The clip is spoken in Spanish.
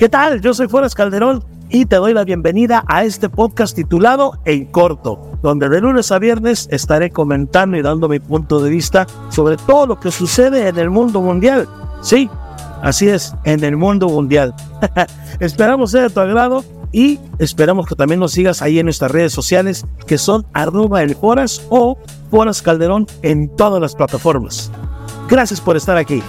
¿Qué tal? Yo soy Foras Calderón y te doy la bienvenida a este podcast titulado En Corto, donde de lunes a viernes estaré comentando y dando mi punto de vista sobre todo lo que sucede en el mundo mundial. Sí, así es, en el mundo mundial. Esperamos ser de tu agrado y esperamos que también nos sigas ahí en nuestras redes sociales que son arroba el Foras o Foras Calderón en todas las plataformas. Gracias por estar aquí.